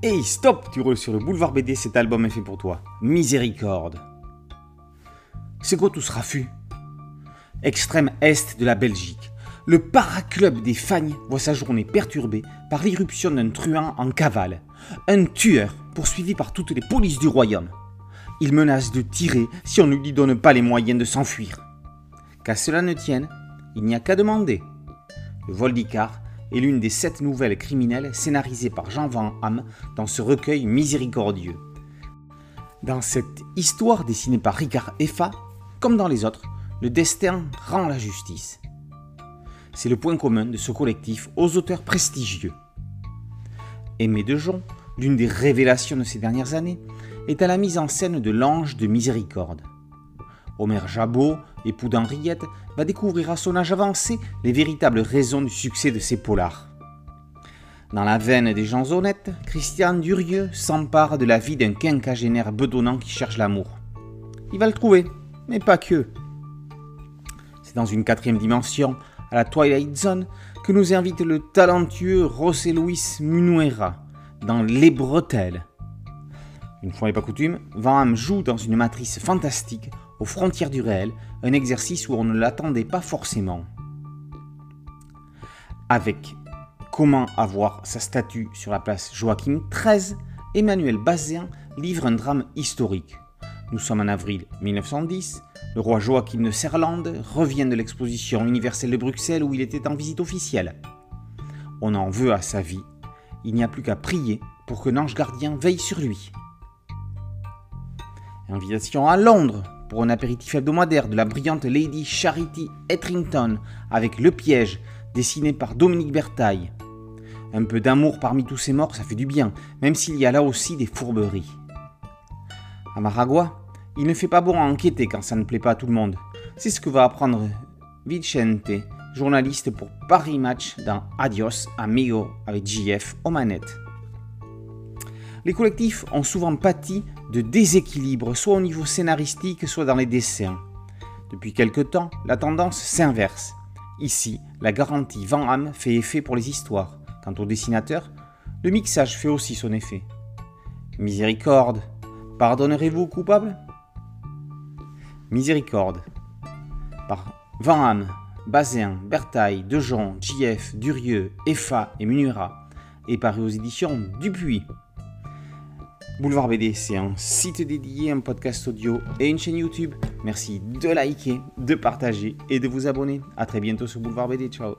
Hey, stop Tu roules sur le boulevard BD, cet album est fait pour toi. Miséricorde. C'est quoi tout ce raffut? Extrême est de la Belgique. Le paraclub des Fagnes voit sa journée perturbée par l'irruption d'un truand en cavale. Un tueur poursuivi par toutes les polices du royaume. Il menace de tirer si on ne lui donne pas les moyens de s'enfuir. Qu'à cela ne tienne, il n'y a qu'à demander. Le vol d'Icar est l'une des sept nouvelles criminelles scénarisées par Jean Van Hamme dans ce recueil miséricordieux. Dans cette histoire dessinée par Ricard Effa, comme dans les autres, le destin rend la justice. C'est le point commun de ce collectif aux auteurs prestigieux. Aimé de Jon, l'une des révélations de ces dernières années, est à la mise en scène de l'ange de miséricorde. Omer Jabot, époux d'Henriette, va découvrir à son âge avancé les véritables raisons du succès de ses polars. Dans la veine des gens honnêtes, Christian Durieux s'empare de la vie d'un quinquagénaire bedonnant qui cherche l'amour. Il va le trouver, mais pas que. C'est dans une quatrième dimension, à la Twilight Zone, que nous invite le talentueux José Luis Munuera dans Les Bretelles. Une fois n'est pas coutume, Van joue dans une matrice fantastique aux frontières du réel, un exercice où on ne l'attendait pas forcément. Avec Comment avoir sa statue sur la place Joachim XIII, Emmanuel Bazin livre un drame historique. Nous sommes en avril 1910, le roi Joachim de Serlande revient de l'exposition universelle de Bruxelles où il était en visite officielle. On en veut à sa vie, il n'y a plus qu'à prier pour que l'ange gardien veille sur lui. Invitation à Londres pour un apéritif hebdomadaire de la brillante Lady Charity Etrington avec Le Piège, dessiné par Dominique Bertaille. Un peu d'amour parmi tous ces morts, ça fait du bien, même s'il y a là aussi des fourberies. À Maragua, il ne fait pas bon à enquêter quand ça ne plaît pas à tout le monde. C'est ce que va apprendre Vicente, journaliste pour Paris Match dans Adios Amigo avec JF aux manettes. Les collectifs ont souvent pâti de déséquilibre, soit au niveau scénaristique, soit dans les dessins. Depuis quelque temps, la tendance s'inverse. Ici, la garantie Van Hamme fait effet pour les histoires. Quant au dessinateur, le mixage fait aussi son effet. Miséricorde, pardonnerez-vous coupable? Miséricorde. Par Van Hamme, Bazin, Bertaille, Dejon, JF, Durieux, Effa et Munura, et paru aux éditions Dupuis. Boulevard BD, c'est un site dédié, un podcast audio et une chaîne YouTube. Merci de liker, de partager et de vous abonner. A très bientôt sur Boulevard BD. Ciao